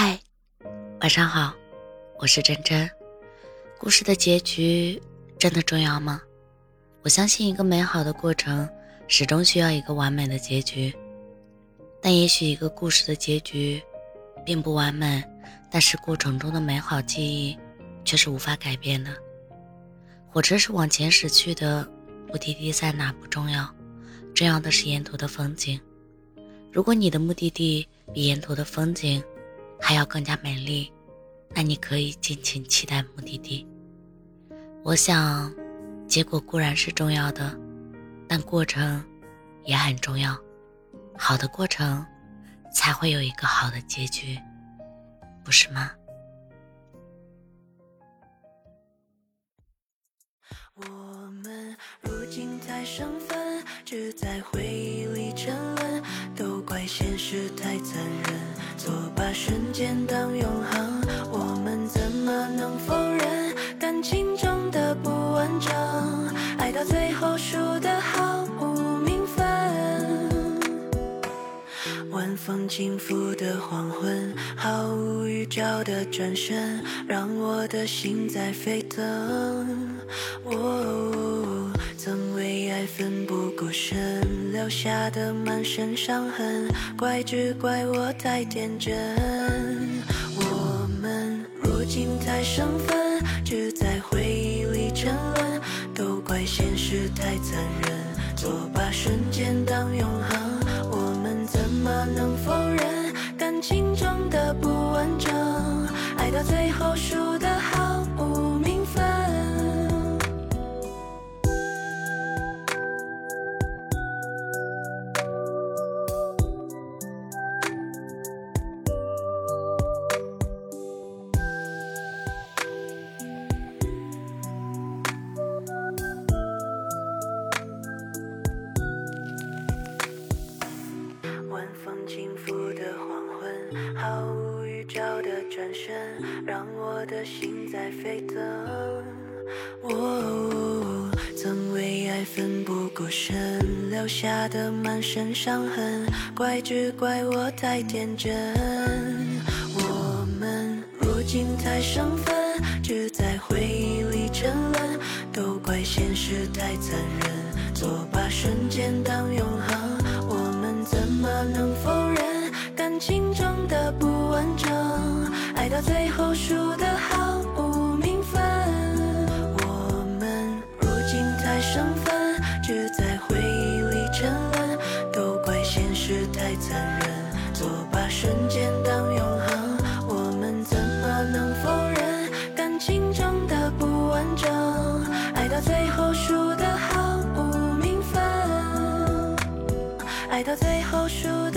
嗨，晚上好，我是真真。故事的结局真的重要吗？我相信一个美好的过程始终需要一个完美的结局，但也许一个故事的结局并不完美，但是过程中的美好记忆却是无法改变的。火车是往前驶去的，目的地在哪不重要，重要的是沿途的风景。如果你的目的地比沿途的风景还要更加美丽，那你可以尽情期待目的地。我想，结果固然是重要的，但过程也很重要。好的过程，才会有一个好的结局，不是吗？我们如今才身份，只在回忆里沉沦，都怪现实太残忍，错把瞬间当永恒。我们怎么能否认感情中的不完整？爱到最后输得毫无名分。晚风轻拂的黄昏，毫无预兆的转身，让我的心在沸腾。哦，曾为爱奋不过身，留下的满身伤痕，怪只怪我太天真。我们如今太生分，只在回忆里沉沦，都怪现实太残忍，错把瞬间当永恒。我们怎么能否认感情中的不完整？爱到最后输让我的心在沸腾。哦，曾为爱奋不顾身，留下的满身伤痕，怪只怪我太天真。我们如今太生分，只在回忆里沉沦，都怪现实太残忍，错把瞬间当永恒。我们怎么能否认感情中的不完整？爱到最后输得毫无名分。我们如今太生分，只在回忆里沉沦，都怪现实太残忍，错把瞬间当永恒。我们怎么能否认感情中的不完整？爱到最后输得毫无名分。爱到最后输。